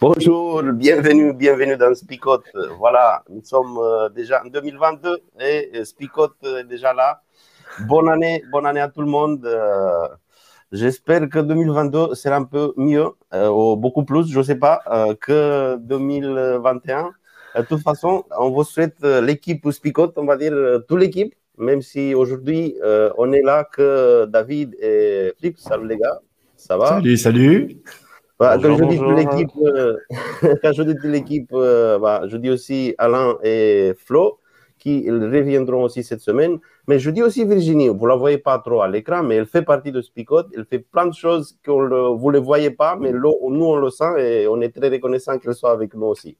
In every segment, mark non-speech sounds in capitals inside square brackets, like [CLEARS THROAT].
Bonjour, bienvenue, bienvenue dans Spicote. Voilà, nous sommes euh, déjà en 2022 et euh, Spicote est déjà là. Bonne année, bonne année à tout le monde. Euh, j'espère que 2022 sera un peu mieux, ou beaucoup plus, je ne sais pas, que 2021. De toute façon, on vous souhaite l'équipe Spicote, on va dire toute l'équipe, même si aujourd'hui on est là que David et Flip. Salut les gars, ça va? Salut, salut bah, quand, je dis l'équipe, euh, [LAUGHS] quand je dis l'équipe, euh, bah, je dis aussi Alain et Flo qui reviendront aussi cette semaine. Mais je dis aussi Virginie, vous ne la voyez pas trop à l'écran, mais elle fait partie de Spicot. Elle fait plein de choses que vous ne voyez pas, mais nous, on le sent et on est très reconnaissant qu'elle soit avec nous aussi.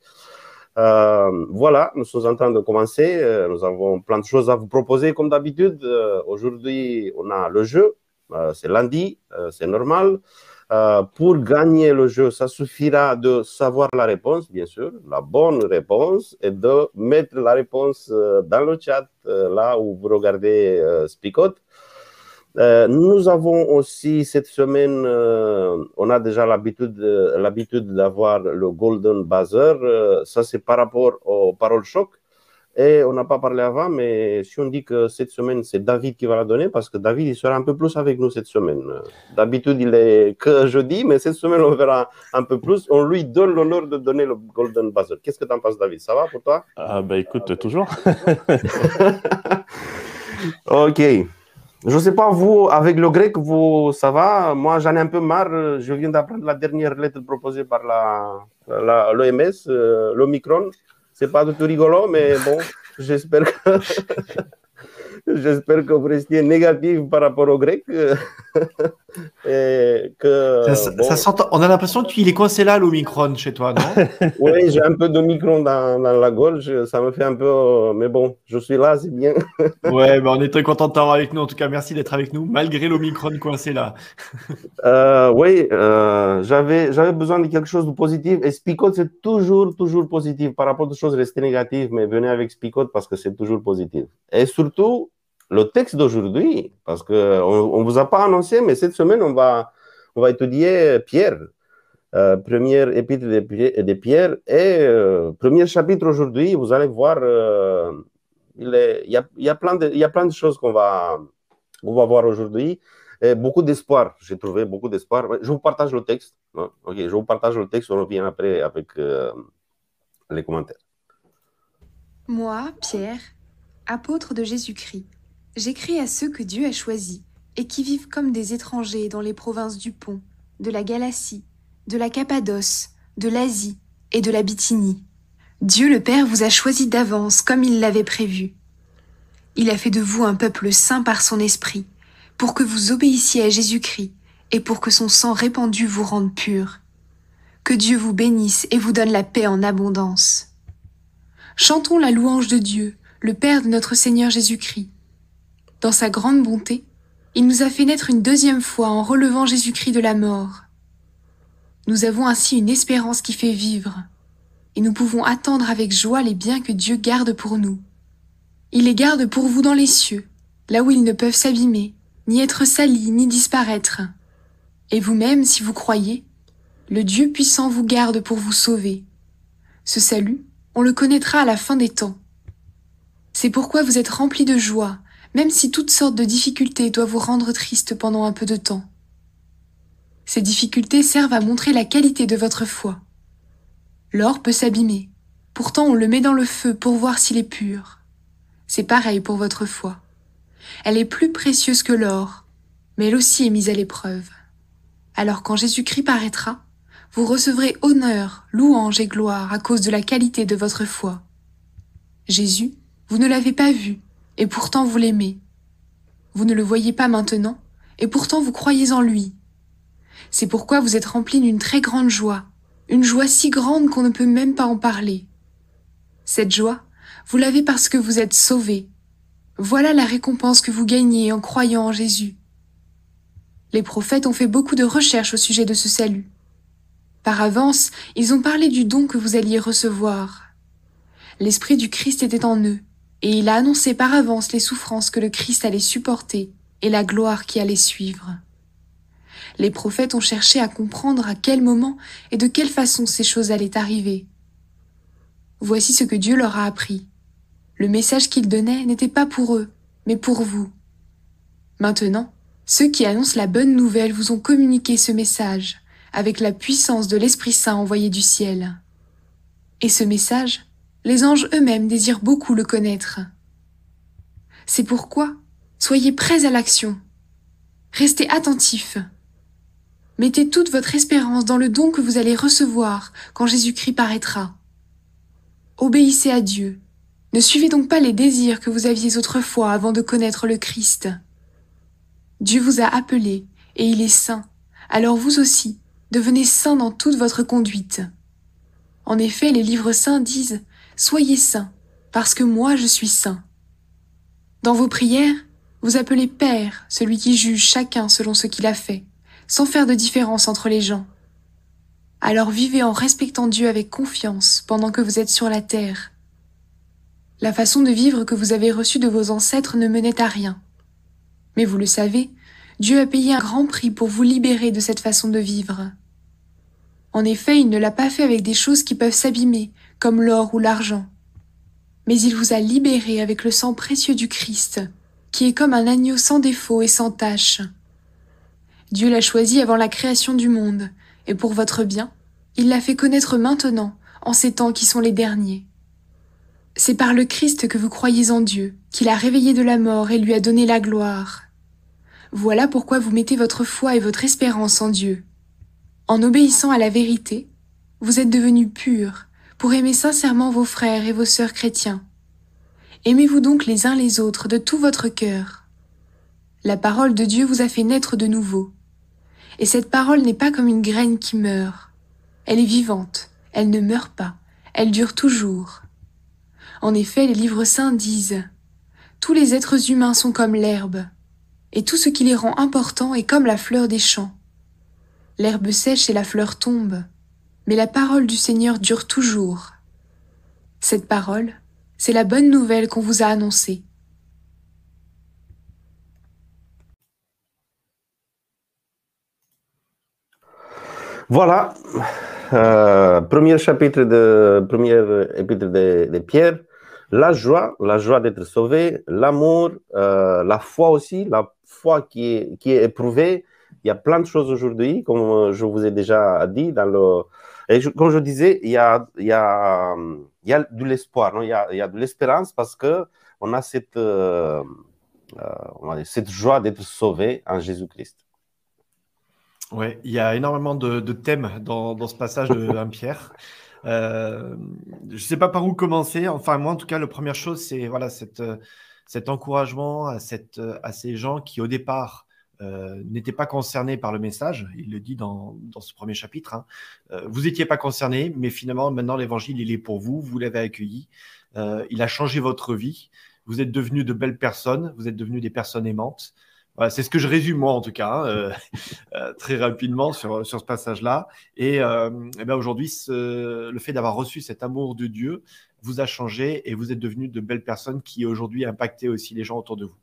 Euh, voilà, nous sommes en train de commencer. Nous avons plein de choses à vous proposer comme d'habitude. Aujourd'hui, on a le jeu. c'est lundi, c'est normal. Euh, pour gagner le jeu, ça suffira de savoir la réponse, bien sûr, la bonne réponse, et de mettre la réponse euh, dans le chat, euh, là où vous regardez Spicot. nous avons aussi cette semaine, on a déjà l'habitude d'avoir le Golden Buzzer. ça, c'est par rapport aux paroles choc. Et on n'a pas parlé avant, mais si on dit que cette semaine, c'est David qui va la donner, parce que David, il sera un peu plus avec nous cette semaine. D'habitude, il est que jeudi, mais cette semaine, on verra un peu plus. On lui donne l'honneur de donner le Golden Buzzer. Qu'est-ce que tu en penses, David? Ça va pour toi? Ah, bah écoute, toujours. [LAUGHS] ok. Je ne sais pas, vous, avec le grec, vous, ça va? Moi, j'en ai un peu marre. Je viens d'apprendre la dernière lettre proposée par l'OMS, euh, l'Omicron. C'est pas du tout rigolo, mais bon, j'espère que, [LAUGHS] [LAUGHS] j'espère que vous restiez négatif par rapport au grec. [LAUGHS] Et que, ça, on a l'impression qu'il est coincé là, l'Omicron, chez toi, non [LAUGHS] Oui, j'ai un peu d'Omicron dans, dans la gorge. Ça me fait un peu. Mais bon, je suis là, c'est bien. ouais, on est très content de t'avoir avec nous. En tout cas, merci d'être avec nous, malgré l'Omicron coincé là. Euh, oui, euh, j'avais, j'avais besoin de quelque chose de positif. Et Spicot, c'est toujours, toujours positif. Par rapport aux choses restées négatives, mais venez avec Spicot parce que c'est toujours positif. Et surtout, le texte d'aujourd'hui, parce qu'on ne vous a pas annoncé, mais cette semaine, on va, on va étudier Pierre, euh, première épître de, Pierre, et euh, premier chapitre aujourd'hui, vous allez voir, euh, il, y a, il, y a, plein de, il y a plein de choses qu'on va, on va voir aujourd'hui. Et beaucoup d'espoir, j'ai trouvé beaucoup d'espoir. Je vous partage le texte. Hein. Je vous partage le texte, on revient après avec les commentaires. Moi, Pierre, apôtre de Jésus-Christ J'écris à ceux que Dieu a choisis et qui vivent comme des étrangers dans les provinces du Pont, de la Galatie, de la Cappadoce, de l'Asie et de la Bithynie. Dieu le Père vous a choisi d'avance comme il l'avait prévu. Il a fait de vous un peuple saint par son esprit, pour que vous obéissiez à Jésus-Christ et pour que son sang répandu vous rende pur. Que Dieu vous bénisse et vous donne la paix en abondance. Chantons la louange de Dieu, le Père de notre Seigneur Jésus-Christ dans sa grande bonté, il nous a fait naître une deuxième fois en relevant Jésus-Christ de la mort. Nous avons ainsi une espérance qui fait vivre, et nous pouvons attendre avec joie les biens que Dieu garde pour nous. Il les garde pour vous dans les cieux, là où ils ne peuvent s'abîmer, ni être salis, ni disparaître. Et vous-même, si vous croyez, le Dieu puissant vous garde pour vous sauver. Ce salut, on le connaîtra à la fin des temps. C'est pourquoi vous êtes remplis de joie, même si toutes sortes de difficultés doivent vous rendre triste pendant un peu de temps. Ces difficultés servent à montrer la qualité de votre foi. L'or peut s'abîmer, pourtant on le met dans le feu pour voir s'il est pur. C'est pareil pour votre foi. Elle est plus précieuse que l'or, mais elle aussi est mise à l'épreuve. Alors quand Jésus-Christ paraîtra, vous recevrez honneur, louange et gloire à cause de la qualité de votre foi. Jésus, vous ne l'avez pas vu, et pourtant vous l'aimez. Vous ne le voyez pas maintenant, et pourtant vous croyez en lui. C'est pourquoi vous êtes remplis d'une très grande joie, une joie si grande qu'on ne peut même pas en parler. Cette joie, vous l'avez parce que vous êtes sauvés. Voilà la récompense que vous gagnez en croyant en Jésus. Les prophètes ont fait beaucoup de recherches au sujet de ce salut. Par avance, ils ont parlé du don que vous alliez recevoir. L'Esprit du Christ était en eux, et il a annoncé par avance les souffrances que le Christ allait supporter et la gloire qui allait suivre. Les prophètes ont cherché à comprendre à quel moment et de quelle façon ces choses allaient arriver. Voici ce que Dieu leur a appris. Le message qu'il donnait n'était pas pour eux, mais pour vous. Maintenant, ceux qui annoncent la bonne nouvelle vous ont communiqué ce message avec la puissance de l'Esprit Saint envoyé du ciel. Et ce message, les anges eux-mêmes désirent beaucoup le connaître. C'est pourquoi, soyez prêts à l'action. Restez attentifs. Mettez toute votre espérance dans le don que vous allez recevoir quand Jésus-Christ paraîtra. Obéissez à Dieu. Ne suivez donc pas les désirs que vous aviez autrefois avant de connaître le Christ. Dieu vous a appelé, et il est saint. Alors vous aussi, devenez saints dans toute votre conduite. En effet, les livres saints disent Soyez saints, parce que moi je suis saint. Dans vos prières, vous appelez Père celui qui juge chacun selon ce qu'il a fait, sans faire de différence entre les gens. Alors vivez en respectant Dieu avec confiance pendant que vous êtes sur la terre. La façon de vivre que vous avez reçue de vos ancêtres ne menait à rien. Mais vous le savez, Dieu a payé un grand prix pour vous libérer de cette façon de vivre. En effet, il ne l'a pas fait avec des choses qui peuvent s'abîmer, comme l'or ou l'argent. Mais il vous a libéré avec le sang précieux du Christ, qui est comme un agneau sans défaut et sans tache. Dieu l'a choisi avant la création du monde, et pour votre bien, il l'a fait connaître maintenant, en ces temps qui sont les derniers. C'est par le Christ que vous croyez en Dieu, qu'il a réveillé de la mort et lui a donné la gloire. Voilà pourquoi vous mettez votre foi et votre espérance en Dieu. En obéissant à la vérité, vous êtes devenus purs, pour aimer sincèrement vos frères et vos sœurs chrétiens. Aimez-vous donc les uns les autres de tout votre cœur. La parole de Dieu vous a fait naître de nouveau. Et cette parole n'est pas comme une graine qui meurt. Elle est vivante, elle ne meurt pas, elle dure toujours. En effet, les livres saints disent Tous les êtres humains sont comme l'herbe, et tout ce qui les rend importants est comme la fleur des champs. L'herbe sèche et la fleur tombe, mais la parole du Seigneur dure toujours. Cette parole, c'est la bonne nouvelle qu'on vous a annoncée. Voilà, euh, premier chapitre de premier épître de, Pierre, la joie, la joie d'être sauvé, l'amour, euh, la foi aussi, la foi qui est, qui est éprouvée. Il y a plein de choses aujourd'hui, comme je vous ai déjà dit dans le, et comme je disais, il y a, il y a, il y a de l'espoir, il, y a, il y a de l'espérance parce que on a cette, euh, euh, cette joie d'être sauvé en Jésus-Christ. Oui, il y a énormément de, de thèmes dans, dans, ce passage de [LAUGHS] 1 Pierre. Euh, je ne sais pas par où commencer. Enfin, moi, en tout cas, la première chose, c'est voilà, cette, cet encouragement à, cette, à ces gens qui, au départ, euh, n'était pas concerné par le message. Il le dit dans, dans ce premier chapitre. Hein. Euh, vous n'étiez pas concerné, mais finalement, maintenant, l'évangile, il est pour vous. Vous l'avez accueilli. Euh, il a changé votre vie. Vous êtes devenus de belles personnes. Vous êtes devenus des personnes aimantes. Voilà, c'est ce que je résume, moi, en tout cas, hein, euh, [LAUGHS] euh, très rapidement sur, sur ce passage-là. Et, et ben aujourd'hui, le fait d'avoir reçu cet amour de Dieu vous a changé et vous êtes devenus de belles personnes qui aujourd'hui impactaient aussi les gens autour de vous.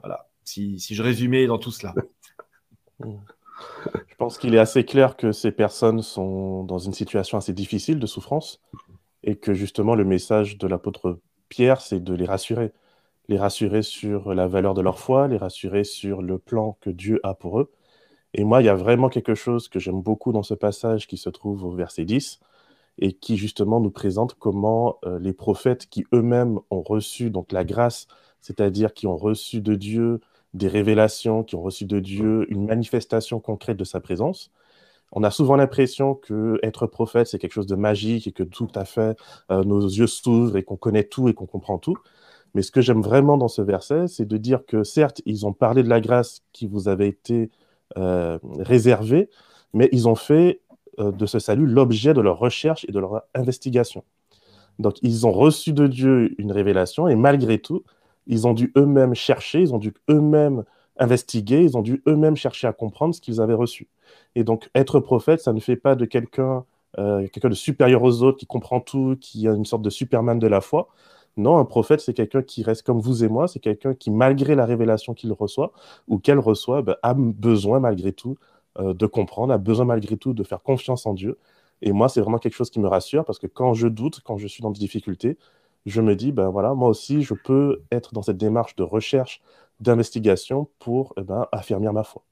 Voilà si, je résumais dans tout cela. Je pense qu'il est assez clair que ces personnes sont dans une situation assez difficile de souffrance et que justement le message de l'apôtre Pierre, c'est de les rassurer. Les rassurer sur la valeur de leur foi, les rassurer sur le plan que Dieu a pour eux. Et moi, il y a vraiment quelque chose que j'aime beaucoup dans ce passage qui se trouve au verset 10 et qui justement nous présente comment euh, les prophètes qui eux-mêmes ont reçu donc la grâce, c'est-à-dire qui ont reçu de Dieu des révélations, qui ont reçu de Dieu une manifestation concrète de sa présence, On a souvent l'impression que être prophète, c'est quelque chose de magique et que tout à fait euh, nos yeux s'ouvrent et qu'on connaît tout et qu'on comprend tout. Mais ce que j'aime vraiment dans ce verset, c'est de dire que certes, ils ont parlé de la grâce qui vous avait été euh, réservée, mais ils ont fait de ce salut l'objet de leur recherche et de leur investigation. Donc, ils ont reçu de Dieu une révélation et malgré tout, ils ont dû eux-mêmes chercher, ils ont dû eux-mêmes investiguer, ils ont dû eux-mêmes chercher à comprendre ce qu'ils avaient reçu. Et donc, être prophète, ça ne fait pas de quelqu'un euh, quelqu'un de supérieur aux autres, qui comprend tout, qui a une sorte de Superman de la foi. Non, un prophète, c'est quelqu'un qui reste comme vous et moi, c'est quelqu'un qui, malgré la révélation qu'il reçoit ou qu'elle reçoit, ben, a besoin malgré tout euh, de comprendre, a besoin malgré tout de faire confiance en Dieu. Et moi, c'est vraiment quelque chose qui me rassure parce que quand je doute, quand je suis dans des difficultés, je me dis, ben voilà, moi aussi, je peux être dans cette démarche de recherche, d'investigation pour eh ben, affirmer ma foi.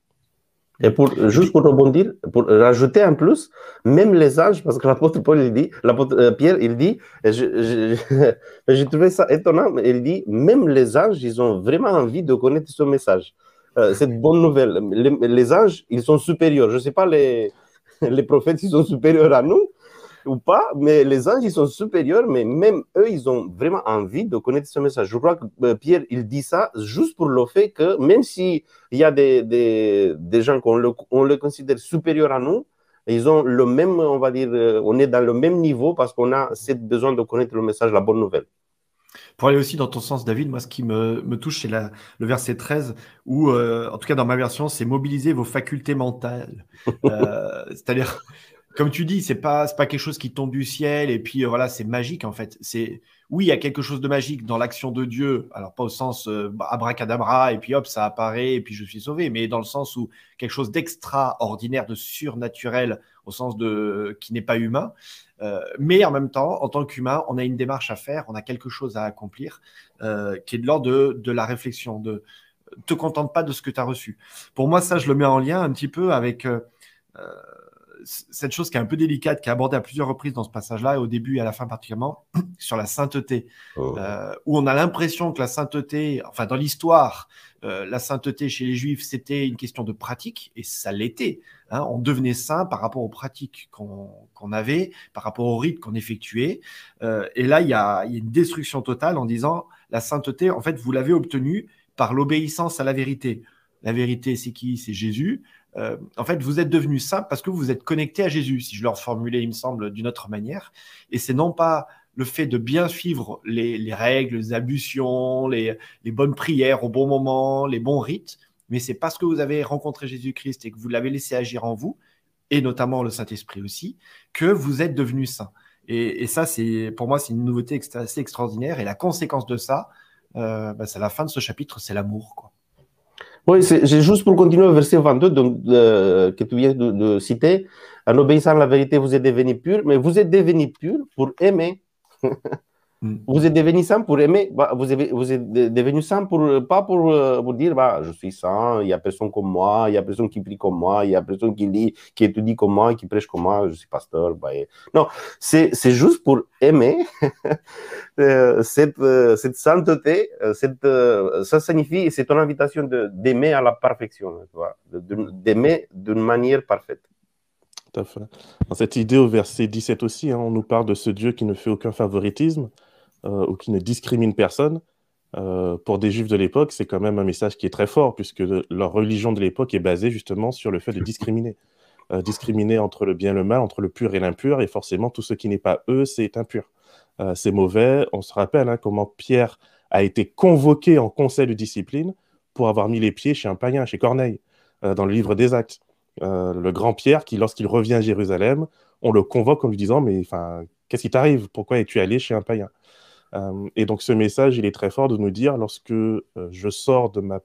Et pour, juste pour rebondir, pour rajouter un plus, même les âges, parce que l'apôtre Paul, il dit, l'apôtre euh, Pierre, il dit, [LAUGHS] j'ai trouvé ça étonnant, il dit, même les âges, ils ont vraiment envie de connaître ce message. Euh, cette bonne nouvelle. Les, âges, ils sont supérieurs. Je ne sais pas [LAUGHS] les, prophètes, ils sont supérieurs à nous, ou pas, mais les anges, ils sont supérieurs, mais même eux, ils ont vraiment envie de connaître ce message. Je crois que euh, Pierre, il dit ça juste pour le fait que même s'il y a des, gens qu'on le, on le considère supérieurs à nous, ils ont le même, on va dire, euh, on est dans le même niveau parce qu'on a cette besoin de connaître le message, la bonne nouvelle. Pour aller aussi dans ton sens, David, moi, ce qui me, me touche, c'est le verset 13, où, euh, en tout cas dans ma version, c'est mobiliser vos facultés mentales. [LAUGHS] Euh, C'est-à-dire, comme tu dis, c'est pas pas quelque chose qui tombe du ciel et puis euh, voilà, c'est magique en fait. C'est oui, il y a quelque chose de magique dans l'action de Dieu. Alors pas au sens euh, abracadabra et puis hop, ça apparaît et puis je suis sauvé, mais dans le sens où quelque chose d'extraordinaire, de surnaturel au sens de qui n'est pas humain. Euh, mais en même temps, en tant qu'humain, on a une démarche à faire, on a quelque chose à accomplir euh, qui est de l'ordre de, de, la réflexion, de te contente pas de ce que tu as reçu. Pour moi, ça, je le mets en lien un petit peu avec euh, cette chose qui est un peu délicate, qui est abordée à plusieurs reprises dans ce passage-là, et au début et à la fin particulièrement, [CLEARS THROAT] sur la sainteté, oh. euh, où on a l'impression que la sainteté, enfin dans l'histoire, euh, la sainteté chez les Juifs, c'était une question de pratique, et ça l'était. Hein, on devenait saint par rapport aux pratiques qu'on avait, par rapport aux rites qu'on effectuait. Euh, et là, il y, a, y a une destruction totale en disant, la sainteté, en fait, vous l'avez obtenue par l'obéissance à la vérité. La vérité, c'est qui? C'est Jésus. Euh, en fait, vous êtes devenu saint parce que vous êtes connecté à Jésus, si je leur formulais, il me semble, d'une autre manière. Et c'est non pas le fait de bien suivre les, règles, les ablutions, les, bonnes prières au bon moment, les bons rites, mais c'est parce que vous avez rencontré Jésus-Christ et que vous l'avez laissé agir en vous, et notamment le Saint-Esprit aussi, que vous êtes devenu saint. Et, ça, c'est pour moi, c'est une nouveauté assez extraordinaire. Et la conséquence de ça, euh, bah, c'est la fin de ce chapitre, c'est l'amour. Quoi. Oui, c'est juste pour continuer au verset 22 que tu viens de, citer. En obéissant à la vérité, vous êtes devenu pur, mais vous êtes devenu pur pour aimer. [LAUGHS] Mm. Vous êtes devenu saint pour aimer. Bah, vous, êtes, vous êtes devenu saint pour, pas pour, euh, pour dire bah, je suis saint, il n'y a personne comme moi, il n'y a personne qui prie comme moi, il n'y a personne qui lit, qui étudie comme moi, qui prêche comme moi, je suis pasteur. Bah, Non, c'est juste pour aimer [LAUGHS] euh, cette, euh, cette sainteté. Cette, ça signifie, c'est une invitation d'aimer à la perfection, d'aimer d'une manière parfaite. Tout à fait. Dans cette idée au verset 17 aussi, hein, on nous parle de ce Dieu qui ne fait aucun favoritisme, ou qui ne discrimine personne, euh, pour des juifs de l'époque, c'est quand même un message qui est très fort, puisque leur religion de l'époque est basée justement sur le fait de discriminer. Euh, discriminer entre le bien et le mal, entre le pur et l'impur, et forcément tout ce qui n'est pas eux, c'est impur. c'est mauvais. On se rappelle hein, comment Pierre a été convoqué en conseil de discipline pour avoir mis les pieds chez un païen, chez Corneille, dans le livre des Actes. le grand Pierre, qui lorsqu'il revient à Jérusalem, on le convoque en lui disant, mais enfin, qu'est-ce qui t'arrive? Pourquoi es-tu allé chez un païen? Euh, et donc ce message, il est très fort de nous dire, lorsque euh, je sors de ma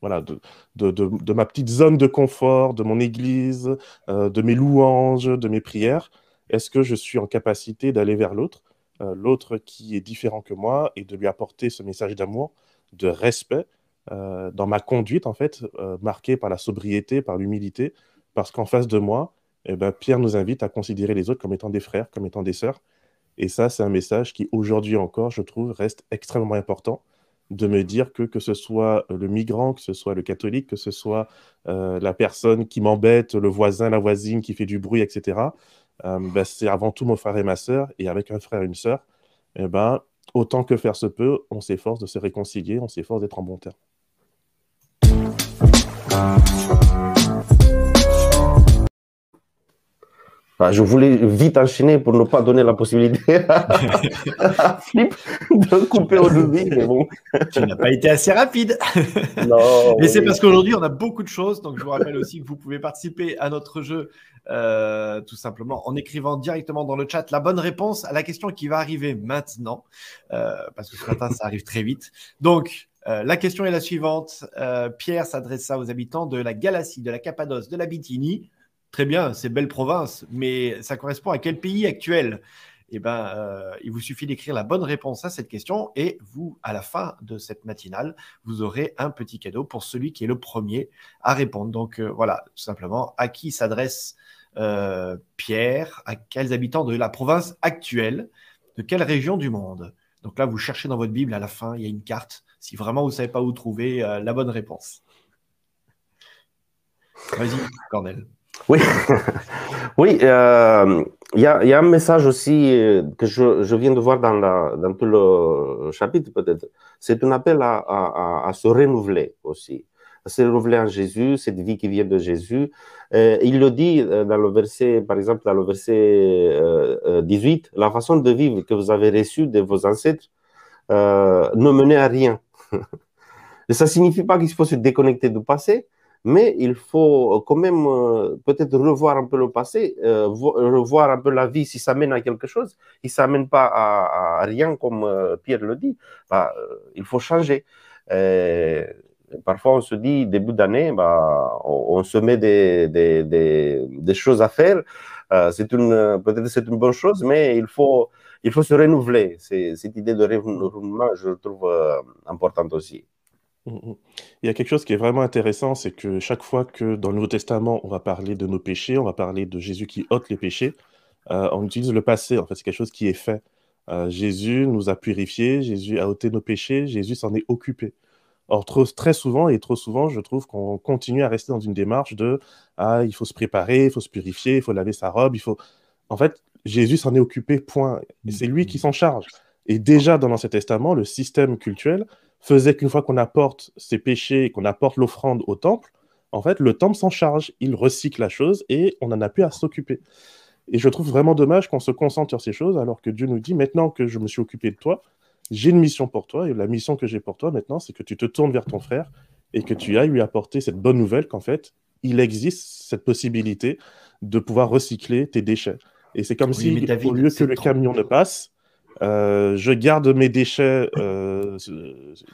voilà, de, de, de, ma petite zone de confort, de mon église, euh, de mes louanges, de mes prières, est-ce que je suis en capacité d'aller vers l'autre, l'autre qui est différent que moi, et de lui apporter ce message d'amour, de respect dans ma conduite, en fait, marquée par la sobriété, par l'humilité, parce qu'en face de moi, eh ben, Pierre nous invite à considérer les autres comme étant des frères, comme étant des sœurs, et ça, c'est un message qui, aujourd'hui encore, je trouve, reste extrêmement important. de me dire que que ce soit le migrant, que ce soit le catholique, que ce soit la personne qui m'embête, le voisin, la voisine qui fait du bruit, etc., ben, c'est avant tout mon frère et ma sœur, et avec un frère et une sœur, eh ben, autant que faire se peut, on s'efforce de se réconcilier, on s'efforce d'être en bon terme. Je voulais vite enchaîner pour ne pas donner la possibilité à [LAUGHS] Flip de couper au début, mais bon. Tu n'as pas été assez rapide. Non. Mais c'est parce qu'aujourd'hui, on a beaucoup de choses. Donc, je vous rappelle aussi que vous pouvez participer à notre jeu euh, tout simplement en écrivant directement dans le chat la bonne réponse à la question qui va arriver maintenant. Euh, parce que ce matin, ça arrive très vite. Donc, euh, la question est la suivante. Pierre s'adressa aux habitants de la Galatie, de la Cappadoce, de la Bithynie Très bien, c'est belle province, mais ça correspond à quel pays actuel? Eh ben, euh, il vous suffit d'écrire la bonne réponse à cette question et vous, à la fin de cette matinale, vous aurez un petit cadeau pour celui qui est le premier à répondre. Donc euh, voilà, tout simplement, à qui s'adresse euh, Pierre, à quels habitants de la province actuelle, de quelle région du monde? Donc là, vous cherchez dans votre Bible, à la fin, il y a une carte, si vraiment vous ne savez pas où trouver la bonne réponse. Vas-y, Cornel. Oui, [LAUGHS] oui. Euh, il y, a, un message aussi euh, que je, viens de voir dans, tout le chapitre peut-être. C'est un appel à, se renouveler aussi, à se renouveler en Jésus, cette vie qui vient de Jésus. Euh, il le dit dans le verset, par exemple, dans le verset 18, la façon de vivre que vous avez reçue de vos ancêtres ne menait à rien. [LAUGHS] Ça signifie pas qu'il faut se déconnecter du passé, mais il faut quand même euh, peut-être revoir un peu le passé, euh, revoir un peu la vie si ça mène à quelque chose. Si ça mène pas à, rien, comme euh, Pierre le dit, bah, il faut changer. parfois, on se dit, début d'année, bah, on, se met des, choses à faire. c'est peut-être c'est une bonne chose, mais il faut se renouveler. Cette idée de renouvellement, je trouve importante aussi. Mm, mm. Il y a quelque chose qui est vraiment intéressant, c'est que chaque fois que dans le Nouveau Testament, on va parler de nos péchés, on va parler de Jésus qui ôte les péchés, euh, on utilise le passé, en fait, c'est quelque chose qui est fait. Euh, Jésus nous a purifiés, Jésus a ôté nos péchés, Jésus s'en est occupé. Or, très souvent, et trop souvent, je trouve qu'on continue à rester dans une démarche de Ah, il faut se préparer, il faut se purifier, il faut laver sa robe, il faut. En fait, Jésus s'en est occupé, point. Et c'est lui qui s'en charge. Et déjà dans l'Ancien Testament, le système cultuel, faisait qu'une fois qu'on apporte ses péchés, qu'on apporte l'offrande au temple, en fait, le temple s'en charge, il recycle la chose et on n'en a plus à s'occuper. Et je trouve vraiment dommage qu'on se concentre sur ces choses alors que Dieu nous dit maintenant que je me suis occupé de toi, j'ai une mission pour toi et la mission que j'ai pour toi maintenant, c'est que tu te tournes vers ton frère et que tu ailles lui apporter cette bonne nouvelle qu'en fait, il existe cette possibilité de pouvoir recycler tes déchets. Et c'est comme si, au lieu que le camion ne passe, euh, je garde mes déchets euh,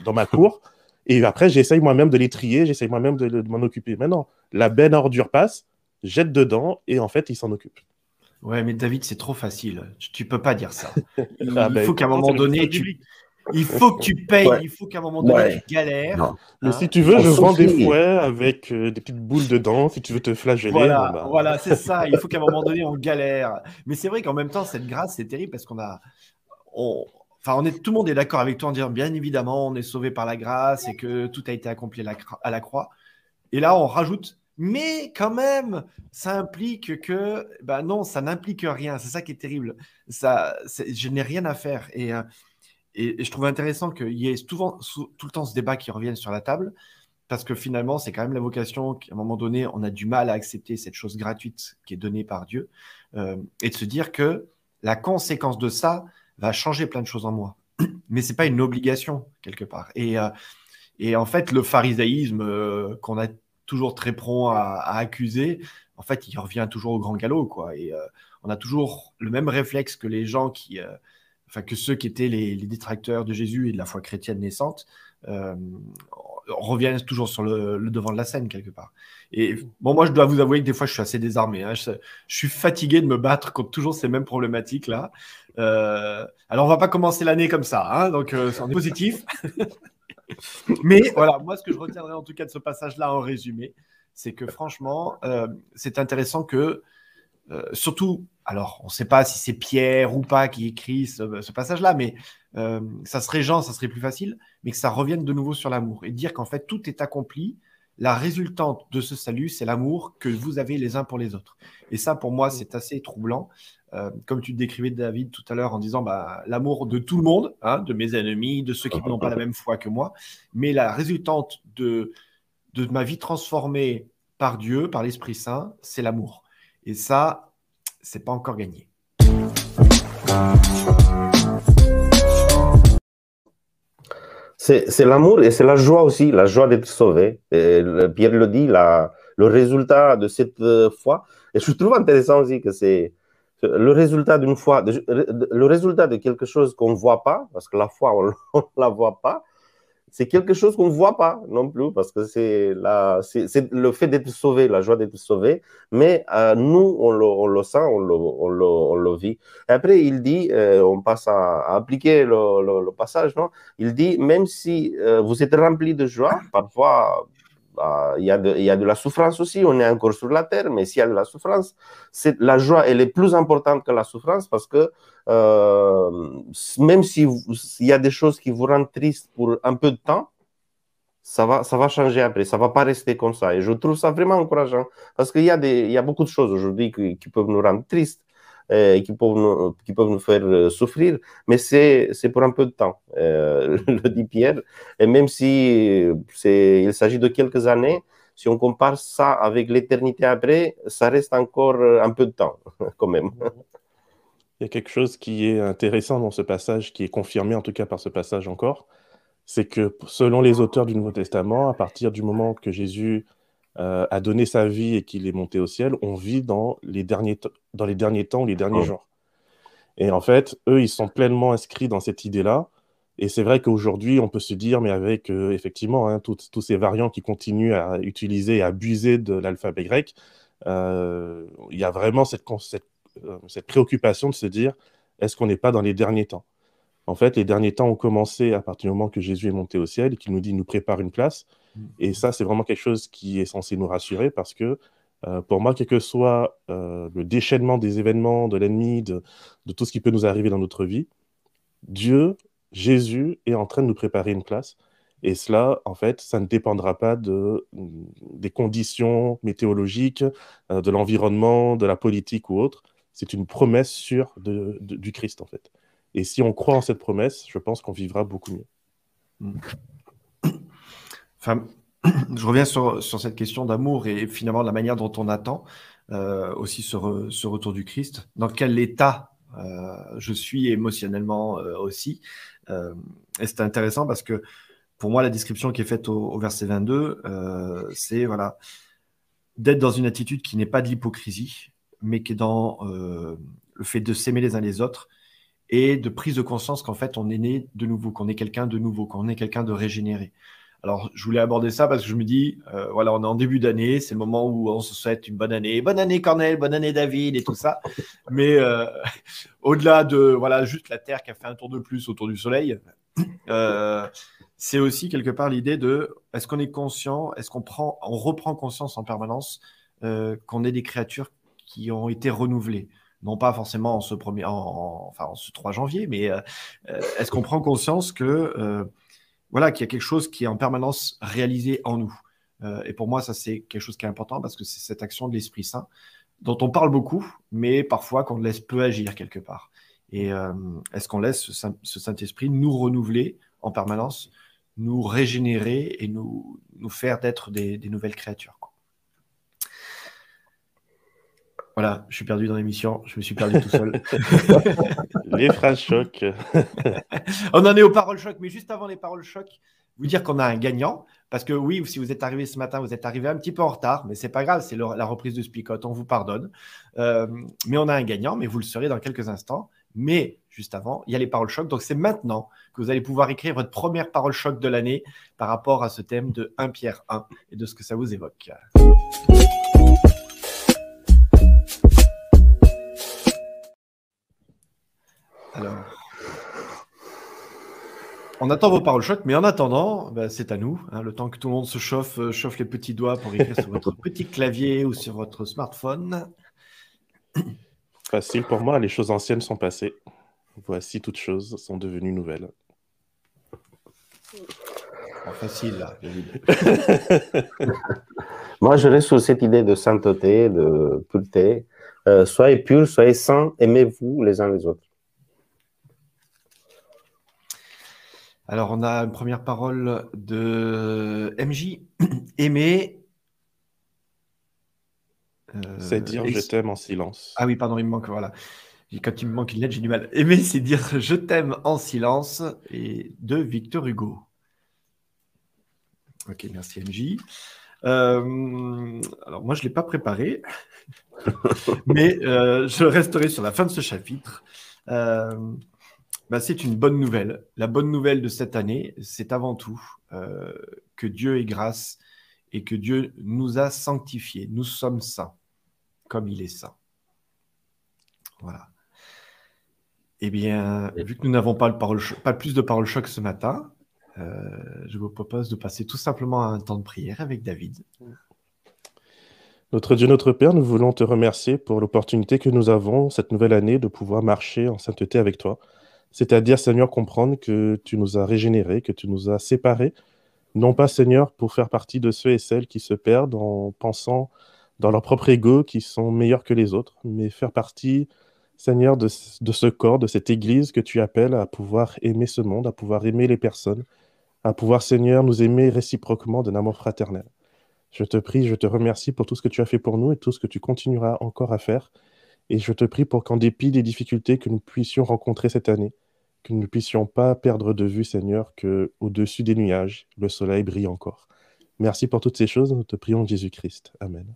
dans ma cour et après j'essaye moi-même de les trier, j'essaye moi-même de, m'en occuper. Maintenant, la benne à ordures passe, jette dedans et en fait il s'en occupe. Ouais, mais David, c'est trop facile. Tu, ne peux pas dire ça. Il, [LAUGHS] ah ben, faut qu'à un moment donné, tu, il faut que tu payes, il faut qu'à un moment donné, tu galères. Mais si tu veux, je vends des fouets avec euh, des petites boules dedans, si tu veux te flageller. Voilà, bah. voilà c'est ça. Il faut qu'à un moment donné, on galère. Mais c'est vrai qu'en même temps, cette grâce, c'est terrible parce qu'on a, enfin, tout le monde est d'accord avec toi en disant bien évidemment, on est sauvé par la grâce et que tout a été accompli à la, croix. Et là, on rajoute, mais quand même, ça implique que, ben non, ça n'implique rien. C'est ça qui est terrible. Ça, je n'ai rien à faire. Et, euh, et, je trouve intéressant qu'il y ait souvent, tout le temps ce débat qui revienne sur la table. Parce que finalement, c'est quand même la vocation qu'à un moment donné, on a du mal à accepter cette chose gratuite qui est donnée par Dieu euh, et de se dire que la conséquence de ça, va changer plein de choses en moi. [CLEARS THROAT] Mais c'est pas une obligation quelque part. Et, euh, et en fait, le pharisaïsme euh, qu'on a toujours très prompt à, accuser, en fait, il revient toujours au grand galop, quoi. Et euh, on a toujours le même réflexe que les gens qui, enfin que ceux qui étaient les, détracteurs de Jésus et de la foi chrétienne naissante, reviennent toujours sur le, devant de la scène quelque part. Et bon, moi, je dois vous avouer que des fois, je suis assez désarmé. Hein. Je, je, suis fatigué de me battre contre toujours ces mêmes problématiques là. Euh, alors, on va pas commencer l'année comme ça, hein, donc euh, c'est positif. [LAUGHS] Mais voilà, moi, ce que je retiendrai en tout cas de ce passage-là en résumé, c'est que franchement, euh, c'est intéressant que, surtout, alors, on ne sait pas si c'est Pierre ou pas qui écrit ce, passage-là, mais euh, ça serait gens, ça serait plus facile, mais que ça revienne de nouveau sur l'amour et dire qu'en fait tout est accompli. La résultante de ce salut, c'est l'amour que vous avez les uns pour les autres. Et ça, pour moi, c'est assez troublant. Euh, comme tu décrivais, David, tout à l'heure, en disant bah, l'amour de tout le monde, hein, de mes ennemis, de ceux qui n'ont pas la même foi que moi, mais la résultante de, de ma vie transformée par Dieu, par l'Esprit Saint, c'est l'amour. Et ça, c'est pas encore gagné. C'est l'amour et c'est la joie aussi, la joie d'être sauvé. Pierre le dit, le résultat de cette euh, foi. Et je trouve intéressant aussi que c'est le résultat d'une foi, le résultat de quelque chose qu'on ne voit pas, parce que la foi, on [LAUGHS] ne la voit pas, c'est quelque chose qu'on ne voit pas non plus, parce que c'est le fait d'être sauvé, la joie d'être sauvé, mais euh, nous, on le, sent, on le, on, le, on le, vit. Après, il dit, euh, on passe à, appliquer le, passage, non? Il dit, même si euh, vous êtes rempli de joie, parfois, il, y a de, y a de la souffrance aussi, on est encore sur la terre, mais s'il y a de la souffrance, la joie, elle est plus importante que la souffrance parce que euh, même s'il y a des choses qui vous rendent triste pour un peu de temps, ça va, ça va changer après, ça va pas rester comme ça. Et je trouve ça vraiment encourageant parce qu'il y, a y a beaucoup de choses aujourd'hui qui, peuvent nous rendre tristes et qui peuvent nous, qui peuvent nous faire euh, souffrir, mais c'est pour un peu de temps, euh, [LAUGHS] le dit Pierre. Et même si il s'agit de quelques années, si on compare ça avec l'éternité après, ça reste encore un peu de temps [LAUGHS] quand même. Il y a quelque chose qui est intéressant dans ce passage, qui est confirmé en tout cas par ce passage encore, c'est que selon les auteurs du Nouveau Testament, à partir du moment que Jésus euh, a donné sa vie et qu'il est monté au ciel, on vit dans les derniers, dans les derniers temps, les derniers jours. Et en fait, eux, ils sont pleinement inscrits dans cette idée-là. Et c'est vrai qu'aujourd'hui, on peut se dire, mais avec euh, effectivement hein, tous ces variants qui continuent à utiliser et à abuser de l'alphabet grec, euh, il y a vraiment cette, cette cette préoccupation de se dire est-ce qu'on n'est pas dans les derniers temps? En fait, les derniers temps ont commencé à partir du moment que Jésus est monté au ciel et qu'il nous dit nous prépare une place. Et ça, c'est vraiment quelque chose qui est censé nous rassurer parce que euh, pour moi, quel que soit euh, le déchaînement des événements, de l'ennemi, de, tout ce qui peut nous arriver dans notre vie, Dieu, Jésus est en train de nous préparer une place. Et cela, en fait, ça ne dépendra pas de, des conditions météorologiques, de l'environnement, de la politique ou autre c'est une promesse sûre de, du Christ, en fait. Et si on croit en cette promesse, je pense qu'on vivra beaucoup mieux. Mm. Enfin, [CLEARS THROAT] je reviens sur, cette question d'amour et finalement la manière dont on attend euh, aussi ce, retour du Christ. Dans quel état euh, je suis émotionnellement euh, aussi. et c'est intéressant parce que pour moi, la description qui est faite au, verset 22, c'est voilà, d'être dans une attitude qui n'est pas de l'hypocrisie, mais qui est dans le fait de s'aimer les uns les autres et de prise de conscience qu'en fait on est né de nouveau, qu'on est quelqu'un de nouveau, qu'on est quelqu'un de régénéré. Alors je voulais aborder ça parce que je me dis, euh, voilà, on est en début d'année, c'est le moment où on se souhaite une bonne année, bonne année Cornel, bonne année David et tout ça. Mais euh, [LAUGHS] au-delà de voilà juste la Terre qui a fait un tour de plus autour du Soleil, c'est aussi quelque part l'idée de est-ce qu'on est conscient, est-ce qu'on prend, on reprend conscience en permanence qu'on est des créatures qui ont été renouvelés. Non pas forcément en ce, premier, en, enfin, en ce 3 janvier, mais euh, euh, est-ce qu'on prend conscience que euh, voilà, qu'il y a quelque chose qui est en permanence réalisé en nous Et pour moi, ça, c'est quelque chose qui est important parce que c'est cette action de l'Esprit Saint dont on parle beaucoup, mais parfois qu'on laisse peu agir quelque part. Et est-ce qu'on laisse ce Saint-Esprit nous renouveler en permanence, nous régénérer et nous, faire d'être des nouvelles créatures voilà, je suis perdu dans l'émission, je me suis perdu tout seul. [LAUGHS] les phrases choc. [LAUGHS] On en est aux paroles choc, mais juste avant les paroles choc, vous dire qu'on a un gagnant. Parce que oui, si vous êtes arrivé ce matin, vous êtes arrivé un petit peu en retard, mais c'est pas grave, c'est la reprise de Spicot, on vous pardonne. Euh, mais on a un gagnant, mais vous le saurez dans quelques instants. Mais juste avant, il y a les paroles choc. Donc c'est maintenant que vous allez pouvoir écrire votre première parole choc de l'année par rapport à ce thème de 1 Pierre 1 et de ce que ça vous évoque. Alors, on attend vos paroles choc, mais en attendant, bah, c'est à nous. Hein, le temps que tout le monde se chauffe, euh, chauffe les petits doigts pour écrire sur votre [LAUGHS] petit clavier ou sur votre smartphone. Facile pour moi, les choses anciennes sont passées. voici toutes choses sont devenues nouvelles. facile, là, [LAUGHS] Moi, je reste sur cette idée de sainteté, de pureté. Euh, soyez purs, soyez saints, aimez-vous les uns les autres. Alors, on a une première parole de MJ. [CLEARS THROAT] Aimer. Euh, c'est dire je t'aime en silence. Ah oui, pardon, il me manque, voilà. Quand il me manque une lettre, j'ai du mal. Aimer, c'est dire je t'aime en silence. Et de Victor Hugo. Ok, merci MJ. Euh, alors moi, je ne l'ai pas préparé, [LAUGHS] mais euh, je resterai sur la fin de ce chapitre. Euh, bah, c'est une bonne nouvelle. La bonne nouvelle de cette année, c'est avant tout que Dieu est grâce et que Dieu nous a sanctifiés. Nous sommes saints, comme il est saint. Voilà. Eh bien, vu que nous n'avons pas, pas plus de paroles choc ce matin, euh, je vous propose de passer tout simplement à un temps de prière avec David. Notre Dieu, notre Père, nous voulons te remercier pour l'opportunité que nous avons cette nouvelle année de pouvoir marcher en sainteté avec toi. C'est-à-dire, Seigneur, comprendre que tu nous as régénérés, que tu nous as séparés, non pas, Seigneur, pour faire partie de ceux et celles qui se perdent en pensant dans leur propre ego qui sont meilleurs que les autres, mais faire partie, Seigneur, de, de ce corps, de cette Église que tu appelles à pouvoir aimer ce monde, à pouvoir aimer les personnes, à pouvoir, Seigneur, nous aimer réciproquement d'un amour fraternel. Je te prie, je te remercie pour tout ce que tu as fait pour nous et tout ce que tu continueras encore à faire. Et je te prie pour qu'en dépit des difficultés que nous puissions rencontrer cette année, que nous ne puissions pas perdre de vue, Seigneur, que au-dessus des nuages, le soleil brille encore. Merci pour toutes ces choses. Nous te prions Jésus-Christ. Amen.